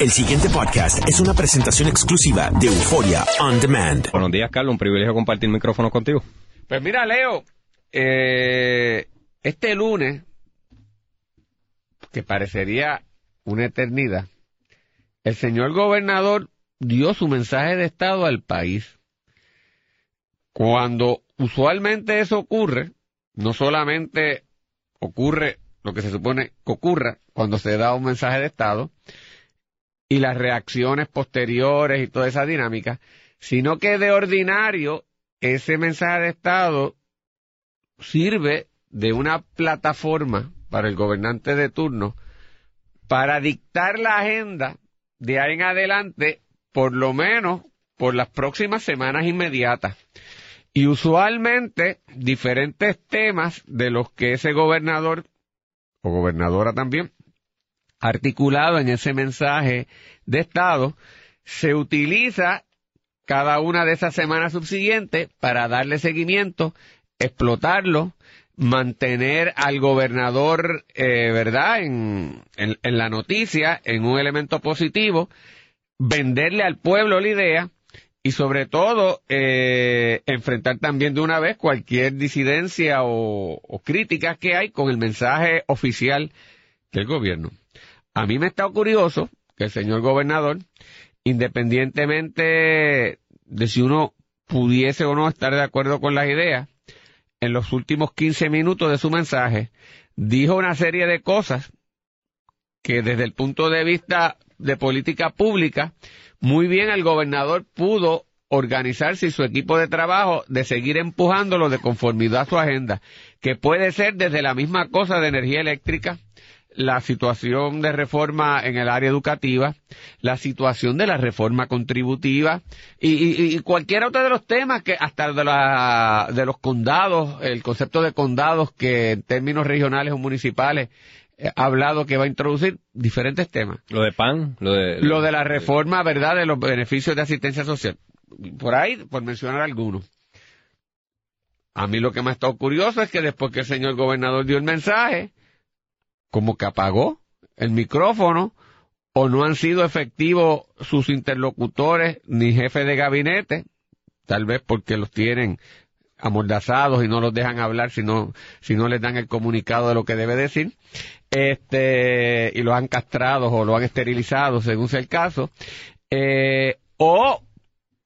El siguiente podcast es una presentación exclusiva de Euforia On Demand. Buenos días, Carlos. Un privilegio compartir micrófono contigo. Pues mira, Leo, eh, este lunes, que parecería una eternidad, el señor gobernador dio su mensaje de Estado al país. Cuando usualmente eso ocurre, no solamente ocurre lo que se supone que ocurra cuando se da un mensaje de Estado y las reacciones posteriores y toda esa dinámica, sino que de ordinario ese mensaje de Estado sirve de una plataforma para el gobernante de turno para dictar la agenda de ahí en adelante, por lo menos por las próximas semanas inmediatas. Y usualmente diferentes temas de los que ese gobernador o gobernadora también articulado en ese mensaje de Estado se utiliza cada una de esas semanas subsiguientes para darle seguimiento, explotarlo, mantener al gobernador, eh, ¿verdad?, en, en, la noticia, en un elemento positivo, venderle al pueblo la idea y sobre todo eh, enfrentar también de una vez cualquier disidencia o, o crítica que hay con el mensaje oficial del gobierno. A mí me está curioso que el señor gobernador, independientemente de si uno pudiese o no estar de acuerdo con las ideas, en los últimos 15 minutos de su mensaje, dijo una serie de cosas que desde el punto de vista de política pública, muy bien el gobernador pudo organizarse y su equipo de trabajo de seguir empujándolo de conformidad a su agenda, que puede ser desde la misma cosa de energía eléctrica, la situación de reforma en el área educativa, la situación de la reforma contributiva y, y, y cualquier otro de los temas que hasta de, la, de los condados, el concepto de condados que en términos regionales o municipales eh, ha hablado que va a introducir diferentes temas. Lo de PAN, lo de... Lo de la reforma, ¿verdad?, de los beneficios de asistencia social. Por ahí, por mencionar algunos. A mí lo que me ha estado curioso es que después que el señor gobernador dio el mensaje, como que apagó el micrófono o no han sido efectivos sus interlocutores ni jefes de gabinete, tal vez porque los tienen amordazados y no los dejan hablar si no, si no les dan el comunicado de lo que debe decir, este, y los han castrado o lo han esterilizado según sea el caso, eh, o,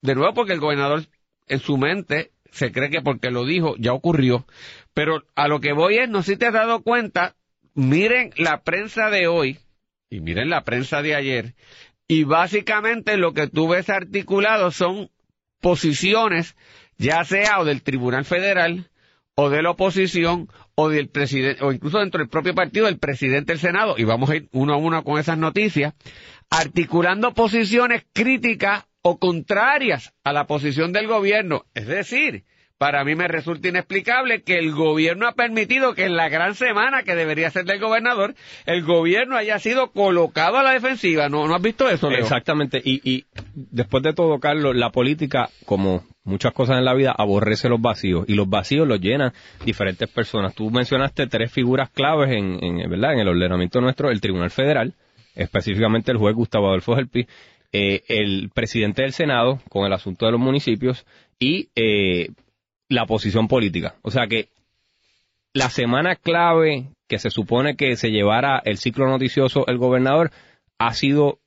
de nuevo porque el gobernador en su mente se cree que porque lo dijo ya ocurrió, pero a lo que voy es, no sé si te has dado cuenta, miren la prensa de hoy y miren la prensa de ayer y básicamente lo que tú ves articulado son posiciones ya sea o del Tribunal Federal o de la oposición o del presidente o incluso dentro del propio partido del presidente del Senado y vamos a ir uno a uno con esas noticias articulando posiciones críticas o contrarias a la posición del gobierno, es decir, para mí me resulta inexplicable que el gobierno ha permitido que en la gran semana que debería ser del gobernador, el gobierno haya sido colocado a la defensiva. ¿No, has visto eso, Leo? Exactamente. Y, y después de todo, Carlos, la política, como muchas cosas en la vida, aborrece los vacíos. Y los vacíos los llenan diferentes personas. Tú mencionaste tres figuras claves en, en, ¿verdad? en el ordenamiento nuestro, el Tribunal Federal, específicamente el juez Gustavo Adolfo Gelpi, eh, el presidente del Senado con el asunto de los municipios y eh, la posición política. O sea que la semana clave que se supone que se llevara el ciclo noticioso el gobernador ha sido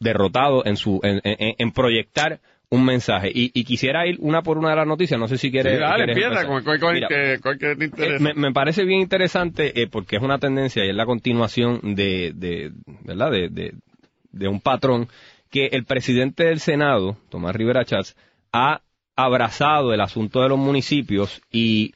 derrotado en su en, en, en proyectar un mensaje y, y, quisiera ir una por una de las noticias no sé si quieres, sí, dale, quieres empieza, con, con, con, Mira, que, que te interesa. Eh, me, me, parece bien interesante eh, porque es una tendencia y es la continuación de, de verdad de, de, de un patrón que el presidente del Senado Tomás Rivera Chávez ha abrazado el asunto de los municipios y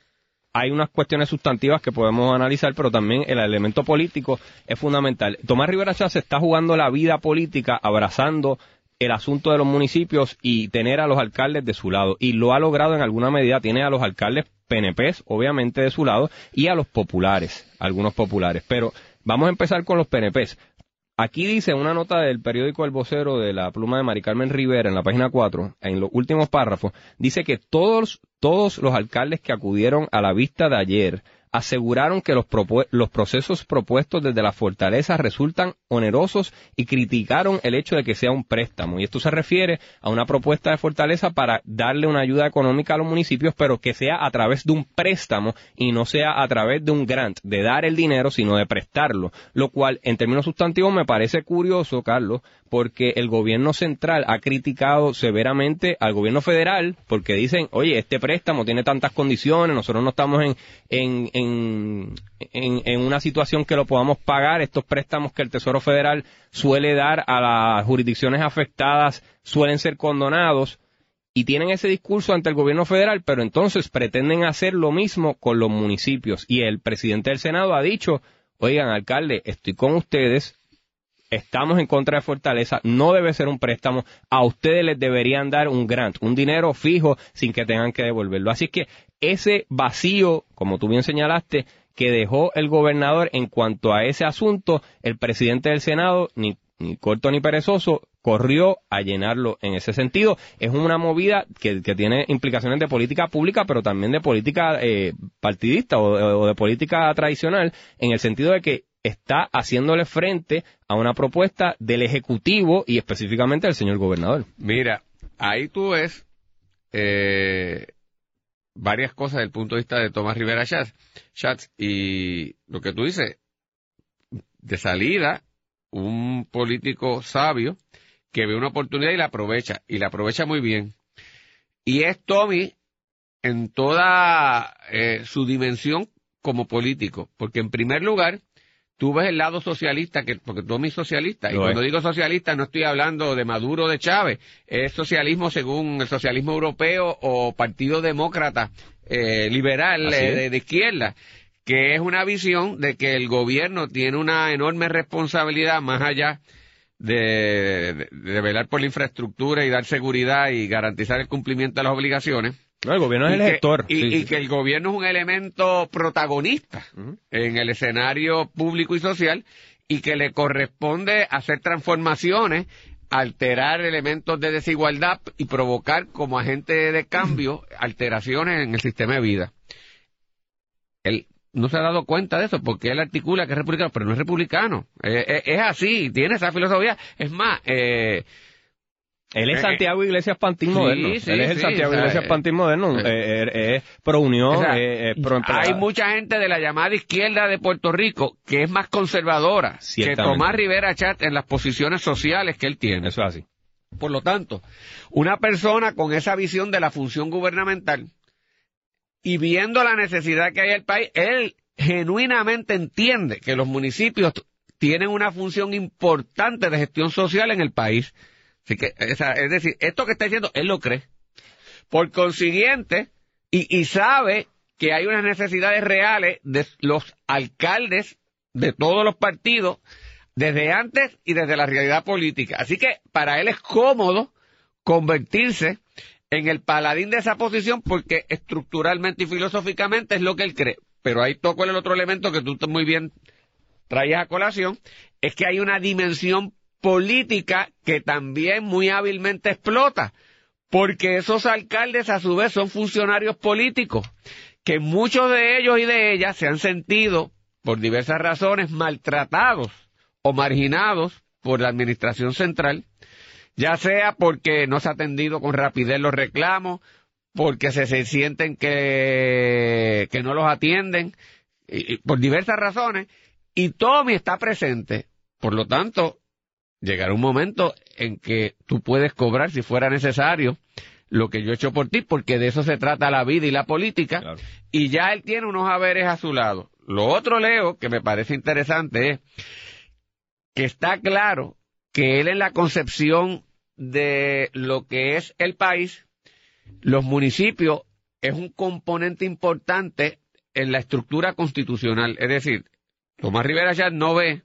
hay unas cuestiones sustantivas que podemos analizar, pero también el elemento político es fundamental. Tomás Rivera Chávez está jugando la vida política abrazando el asunto de los municipios y tener a los alcaldes de su lado. Y lo ha logrado en alguna medida. Tiene a los alcaldes PNPs, obviamente, de su lado, y a los populares, algunos populares. Pero vamos a empezar con los PNPs. Aquí dice una nota del periódico El Vocero de la pluma de Mari Carmen Rivera en la página 4, en los últimos párrafos, dice que todos, todos los alcaldes que acudieron a la vista de ayer aseguraron que los, los procesos propuestos desde la fortaleza resultan onerosos y criticaron el hecho de que sea un préstamo. Y esto se refiere a una propuesta de fortaleza para darle una ayuda económica a los municipios, pero que sea a través de un préstamo y no sea a través de un grant, de dar el dinero, sino de prestarlo. Lo cual, en términos sustantivos, me parece curioso, Carlos, porque el gobierno central ha criticado severamente al gobierno federal porque dicen, oye, este préstamo tiene tantas condiciones, nosotros no estamos en, en, en, en, una situación que lo podamos pagar, estos préstamos que el Tesoro Federal suele dar a las jurisdicciones afectadas suelen ser condonados y tienen ese discurso ante el gobierno federal, pero entonces pretenden hacer lo mismo con los municipios. Y el presidente del Senado ha dicho, oigan, alcalde, estoy con ustedes, estamos en contra de Fortaleza, no debe ser un préstamo, a ustedes les deberían dar un grant, un dinero fijo sin que tengan que devolverlo. Así que ese vacío, como tú bien señalaste, que dejó el gobernador en cuanto a ese asunto, el presidente del Senado, ni, ni corto ni perezoso, corrió a llenarlo en ese sentido. Es una movida que, tiene implicaciones de política pública, pero también de política eh, partidista o de política tradicional, en el sentido de que está haciéndole frente a una propuesta del Ejecutivo y específicamente del señor gobernador. Mira, ahí tú ves eh, varias cosas desde el punto de vista de Tomás Rivera Schatz, y lo que tú dices, de salida, un político sabio que ve una oportunidad y la aprovecha, y la aprovecha muy bien. Y es Tommy en toda eh, su dimensión como político, porque en primer lugar, tú ves el lado socialista, que, porque tú eres socialista, y cuando digo socialista no estoy hablando de Maduro o de Chávez, es socialismo según el socialismo europeo o Partido Demócrata eh, Liberal eh, de, izquierda, que es una visión de que el gobierno tiene una enorme responsabilidad más allá de velar por la infraestructura y dar seguridad y garantizar el cumplimiento de las obligaciones el gobierno es el gestor. Y, que el gobierno es un elemento protagonista en el escenario público y social y que le corresponde hacer transformaciones, alterar elementos de desigualdad y provocar como agente de cambio alteraciones en el sistema de vida. Él no se ha dado cuenta de eso porque él articula que es republicano, pero no es republicano. Eh, eh, es así, tiene esa filosofía. Es más, eh, él es eh, Santiago Iglesias Pantín Moderno. él es el Santiago Iglesias eh, Pantín Moderno. Eh, es pro unión, pro Hay mucha gente de la llamada izquierda de Puerto Rico que es más conservadora que Tomás Rivera Chat en las posiciones sociales que él tiene. Eso es así. Por lo tanto, una persona con esa visión de la función gubernamental y viendo la necesidad que hay en el país, él genuinamente entiende que los municipios tienen una función importante de gestión social en el país que, es decir, esto que está diciendo, él lo cree. Por consiguiente, y, sabe que hay unas necesidades reales de los alcaldes de todos los partidos desde antes y desde la realidad política. Así que para él es cómodo convertirse en el paladín de esa posición porque estructuralmente y filosóficamente es lo que él cree. Pero ahí toco el otro elemento que tú muy bien traías a colación, es que hay una dimensión política que también muy hábilmente explota, porque esos alcaldes a su vez son funcionarios políticos, que muchos de ellos y de ellas se han sentido, por diversas razones, maltratados o marginados por la administración central, ya sea porque no se ha atendido con rapidez los reclamos, porque se, sienten que, que no los atienden, y, por diversas razones, y Tommy está presente. Por lo tanto, llegará un momento en que tú puedes cobrar, si fuera necesario, lo que yo he hecho por ti, porque de eso se trata la vida y la política, y ya él tiene unos haberes a su lado. Lo otro, Leo, que me parece interesante es que está claro que él en la concepción de lo que es el país, los municipios es un componente importante en la estructura constitucional. Es decir, Tomás Rivera ya no ve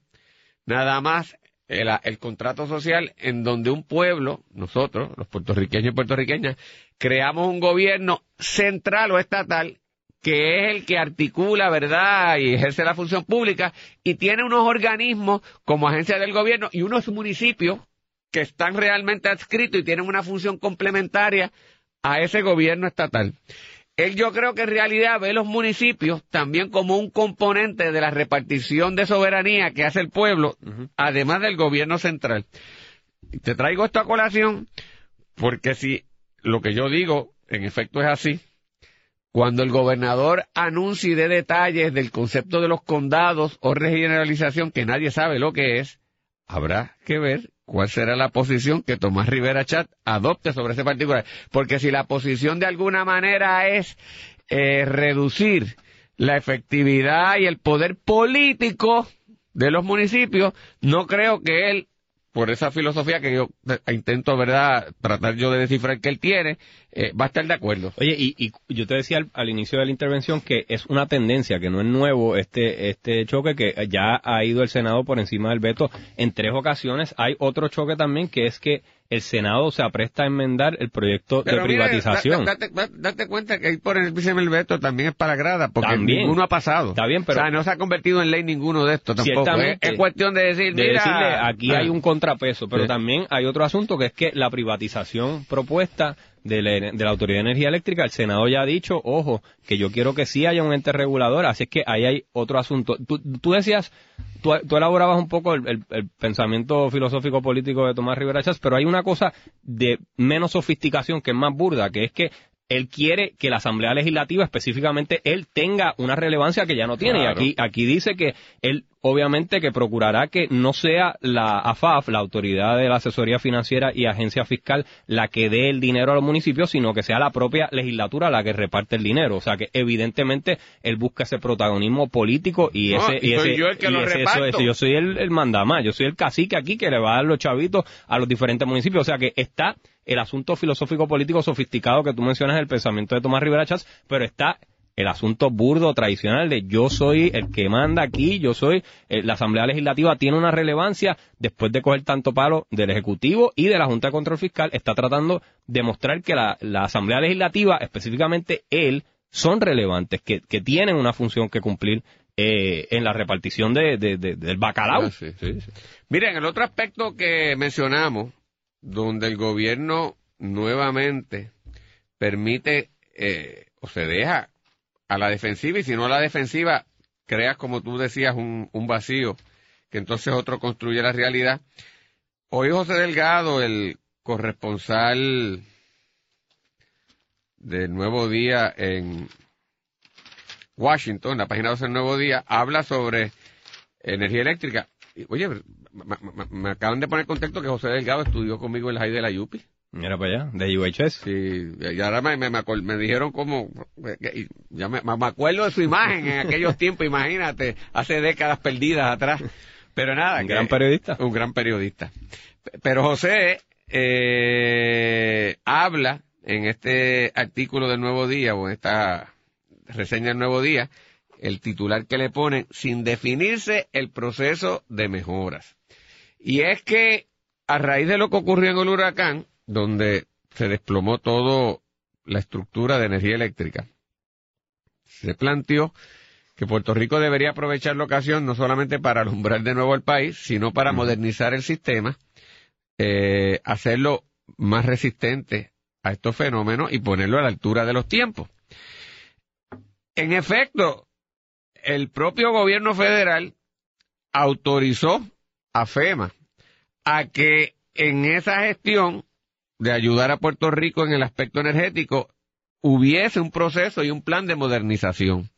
nada más el, contrato social en donde un pueblo, nosotros, los puertorriqueños y puertorriqueñas, creamos un gobierno central o estatal que es el que articula, ¿verdad?, y ejerce la función pública, y tiene unos organismos como agencia del gobierno y unos municipios que están realmente adscritos y tienen una función complementaria a ese gobierno estatal. Él yo creo que en realidad ve los municipios también como un componente de la repartición de soberanía que hace el pueblo, además del gobierno central. Te traigo esto a colación porque si lo que yo digo en efecto es así, cuando el gobernador anuncie de detalles del concepto de los condados o regeneralización que nadie sabe lo que es, habrá que ver cuál será la posición que Tomás Rivera Chat adopte sobre ese particular. Porque si la posición de alguna manera es eh, reducir la efectividad y el poder político de los municipios, no creo que él por esa filosofía que yo eh, intento, ¿verdad?, tratar yo de descifrar que él tiene, eh, va a estar de acuerdo. Oye, y, yo te decía al, inicio de la intervención que es una tendencia, que no es nuevo este, este choque, que ya ha ido el Senado por encima del veto en tres ocasiones. Hay otro choque también, que es que el Senado se apresta a enmendar el proyecto de privatización. date, cuenta que ahí por el del veto también es para grada, porque ninguno ha pasado. Está bien, pero... O sea, no se ha convertido en ley ninguno de estos tampoco. Es, es, cuestión de decir, de decirle, aquí hay un contrapeso, pero también hay otro asunto que es que la privatización propuesta de la, Autoridad de Energía Eléctrica, el Senado ya ha dicho, ojo, que yo quiero que sí haya un ente regulador, así es que ahí hay otro asunto. Tú, decías, tú, elaborabas un poco el, pensamiento filosófico político de Tomás Rivera Chávez, pero hay una cosa de menos sofisticación que es más burda, que es que él quiere que la Asamblea Legislativa, específicamente él, tenga una relevancia que ya no tiene. Y aquí, aquí dice que él obviamente que procurará que no sea la AFAF, la Autoridad de la Asesoría Financiera y Agencia Fiscal, la que dé el dinero a los municipios, sino que sea la propia legislatura la que reparte el dinero. O sea que evidentemente él busca ese protagonismo político y ese... y, ese, yo el que lo eso, yo soy el, el mandamás, yo soy el cacique aquí que le va a dar los chavitos a los diferentes municipios. O sea que está el asunto filosófico político sofisticado que tú mencionas el pensamiento de Tomás Rivera Chávez, pero está el asunto burdo tradicional de yo soy el que manda aquí, yo soy, eh, la Asamblea Legislativa tiene una relevancia después de coger tanto palo del Ejecutivo y de la Junta de Control Fiscal, está tratando de mostrar que la, Asamblea Legislativa, específicamente él, son relevantes, que, tienen una función que cumplir eh, en la repartición de, del bacalao. Ah, Miren, el otro aspecto que mencionamos, donde el gobierno nuevamente permite eh, o se deja a la defensiva y si no a la defensiva creas, como tú decías, un, vacío que entonces otro construye la realidad. Hoy José Delgado, el corresponsal del Nuevo Día en Washington, la página 12 del Nuevo Día, habla sobre energía eléctrica. Oye, me, acaban de poner contexto que José Delgado estudió conmigo en la high de la Yupi. Mira para allá, de UHS. Sí, y ahora me, me, me dijeron como, ya me, me, acuerdo de su imagen en aquellos tiempos, imagínate, hace décadas perdidas atrás. Pero nada. Un gran periodista. Un gran periodista. Pero José eh, habla en este artículo del Nuevo Día o en esta reseña del Nuevo Día, el titular que le pone, sin definirse el proceso de mejoras. Y es que a raíz de lo que ocurrió en el huracán, donde se desplomó toda la estructura de energía eléctrica. Se planteó que Puerto Rico debería aprovechar la ocasión no solamente para alumbrar de nuevo el país, sino para modernizar el sistema, eh, hacerlo más resistente a estos fenómenos y ponerlo a la altura de los tiempos. En efecto, el propio gobierno federal autorizó a FEMA a que en esa gestión de ayudar a Puerto Rico en el aspecto energético, hubiese un proceso y un plan de modernización.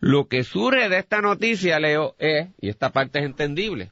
Lo que surge de esta noticia, Leo, es, y esta parte es entendible,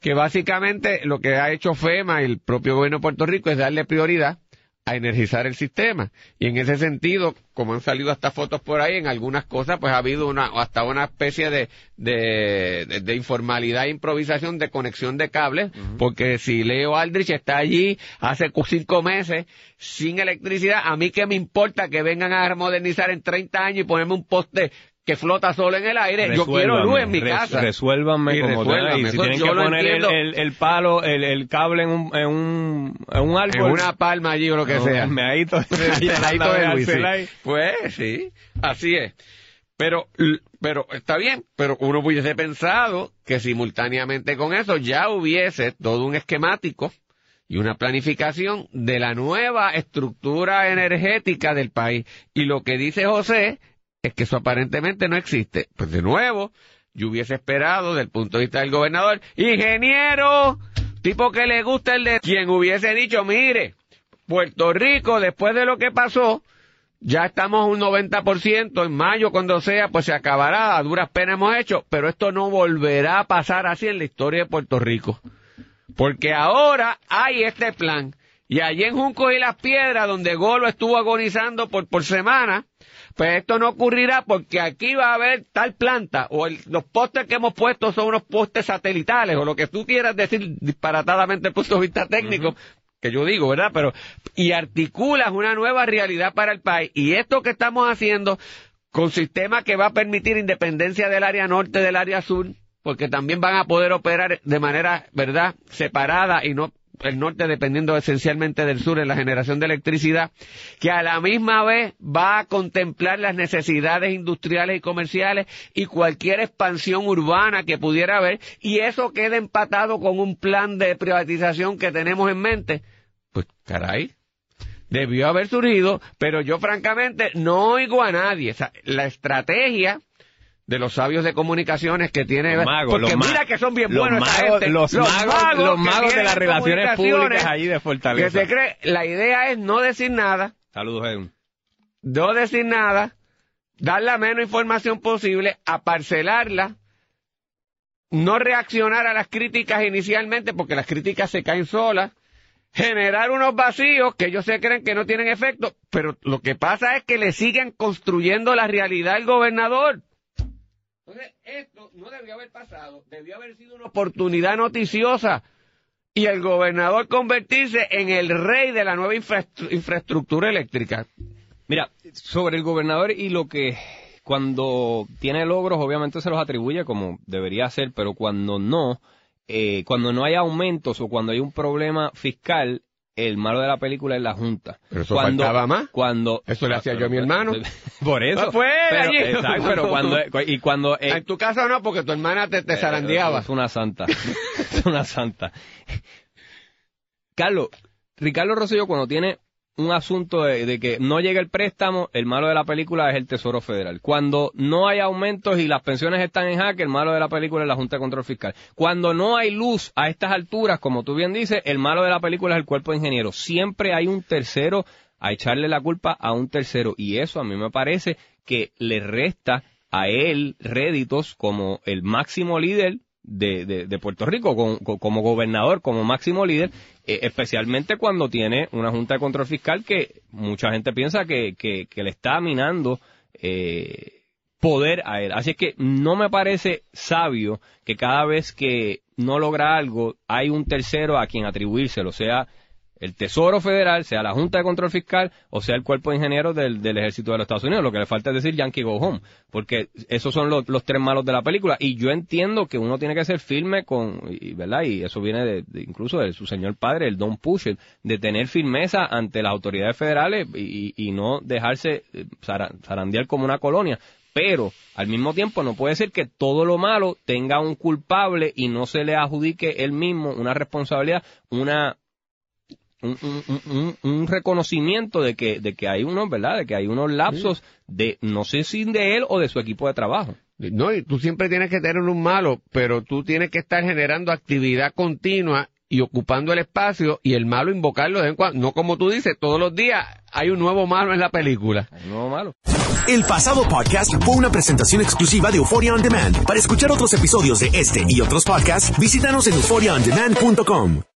que básicamente lo que ha hecho FEMA y el propio gobierno de Puerto Rico es darle prioridad a energizar el sistema. Y en ese sentido, como han salido hasta fotos por ahí, en algunas cosas pues ha habido una, hasta una especie de, de, de, informalidad e improvisación de conexión de cables, porque si Leo Aldrich está allí hace cinco meses sin electricidad, a mí que me importa que vengan a modernizar en 30 años y ponerme un poste que flota solo en el aire. Yo quiero luz en mi casa. Resuélvanme como y si tienen que poner el, el, palo, el, el cable en un, en un, en un árbol. En una palma allí o lo que sea. Me de Pues sí, así es. Pero, pero está bien, pero uno hubiese pensado que simultáneamente con eso ya hubiese todo un esquemático y una planificación de la nueva estructura energética del país. Y lo que dice José es que eso aparentemente no existe. Pues de nuevo, yo hubiese esperado, del punto de vista del gobernador, ingeniero, tipo que le gusta el de quien hubiese dicho, mire, Puerto Rico, después de lo que pasó, ya estamos un 90%, en mayo cuando sea, pues se acabará, a duras penas hemos hecho, pero esto no volverá a pasar así en la historia de Puerto Rico. Porque ahora hay este plan. Y allí en Junco y las Piedras, donde Golo estuvo agonizando por, por semana, pues esto no ocurrirá porque aquí va a haber tal planta, o los postes que hemos puesto son unos postes satelitales, o lo que tú quieras decir disparatadamente desde el punto de vista técnico, que yo digo, ¿verdad? Pero, y articulas una nueva realidad para el país. Y esto que estamos haciendo, con sistema que va a permitir independencia del área norte del área sur, porque también van a poder operar de manera, ¿verdad?, separada y no el norte dependiendo esencialmente del sur en la generación de electricidad, que a la misma vez va a contemplar las necesidades industriales y comerciales y cualquier expansión urbana que pudiera haber, y eso queda empatado con un plan de privatización que tenemos en mente, pues caray, debió haber surgido, pero yo francamente no oigo a nadie. la estrategia de los sabios de comunicaciones que tiene los magos, porque los mira que son bien buenos magos, esta gente. Los, magos, los magos de las relaciones públicas allí de que Fortaleza. se cree la idea es no decir nada Saludos, Edwin. no decir nada dar la menos información posible aparcelarla no reaccionar a las críticas inicialmente porque las críticas se caen solas generar unos vacíos que ellos se creen que no tienen efecto, pero lo que pasa es que le siguen construyendo la realidad al gobernador. Entonces, esto no debió haber pasado, debió haber sido una oportunidad noticiosa y el gobernador convertirse en el rey de la nueva infraestructura eléctrica. Mira, sobre el gobernador y lo que cuando tiene logros obviamente se los atribuye como debería ser, pero cuando no, eh, cuando no hay aumentos o cuando hay un problema fiscal, el malo de la película es la Junta. Pero eso cuando, faltaba más. Cuando Eso le hacía yo a mi hermano. Por eso. Ah, pues, pero, allí. exacto, pero cuando y cuando eh, en tu caso no, porque tu hermana te, te eh, zarandeaba. Es una santa. es una santa. Carlos, Ricardo Rosselló cuando tiene un asunto de, que no llega el préstamo, el malo de la película es el Tesoro Federal. Cuando no hay aumentos y las pensiones están en jaque, el malo de la película es la Junta de Control Fiscal. Cuando no hay luz a estas alturas, como tú bien dices, el malo de la película es el cuerpo de ingenieros. Siempre hay un tercero a echarle la culpa a un tercero y eso a mí me parece que le resta a él réditos como el máximo líder de, de, de Puerto Rico, como gobernador, como máximo líder, eh, especialmente cuando tiene una Junta de Control Fiscal que mucha gente piensa que le está minando eh, poder a él. Así es que no me parece sabio que cada vez que no logra algo hay un tercero a quien atribuírselo, sea el Tesoro Federal, sea la Junta de Control Fiscal o sea el Cuerpo de Ingenieros del, Ejército de los Estados Unidos. Lo que le falta es decir Yankee Go Home, porque esos son los, tres malos de la película. Y yo entiendo que uno tiene que ser firme con, y, ¿verdad? Y eso viene de, incluso de su señor padre, el Don Pusher, de tener firmeza ante las autoridades federales y, y no dejarse eh, zara- zarandear como una colonia. Pero al mismo tiempo no puede ser que todo lo malo tenga un culpable y no se le adjudique él mismo una responsabilidad, una un, un- un- un- un reconocimiento de que, de que hay unos, ¿verdad? De que hay unos lapsos de, no sé si de él o de su equipo de trabajo. No, y tú siempre tienes que tener un malo, pero tú tienes que estar generando actividad continua y ocupando el espacio y el malo invocarlo de vez en cuando. No como tú dices, todos los días hay un nuevo malo en la película. Hay uno malo. El pasado podcast fue una presentación exclusiva de Euphoria On Demand. Para escuchar otros episodios de este y otros podcasts, visítanos en euphoriaondemand.com.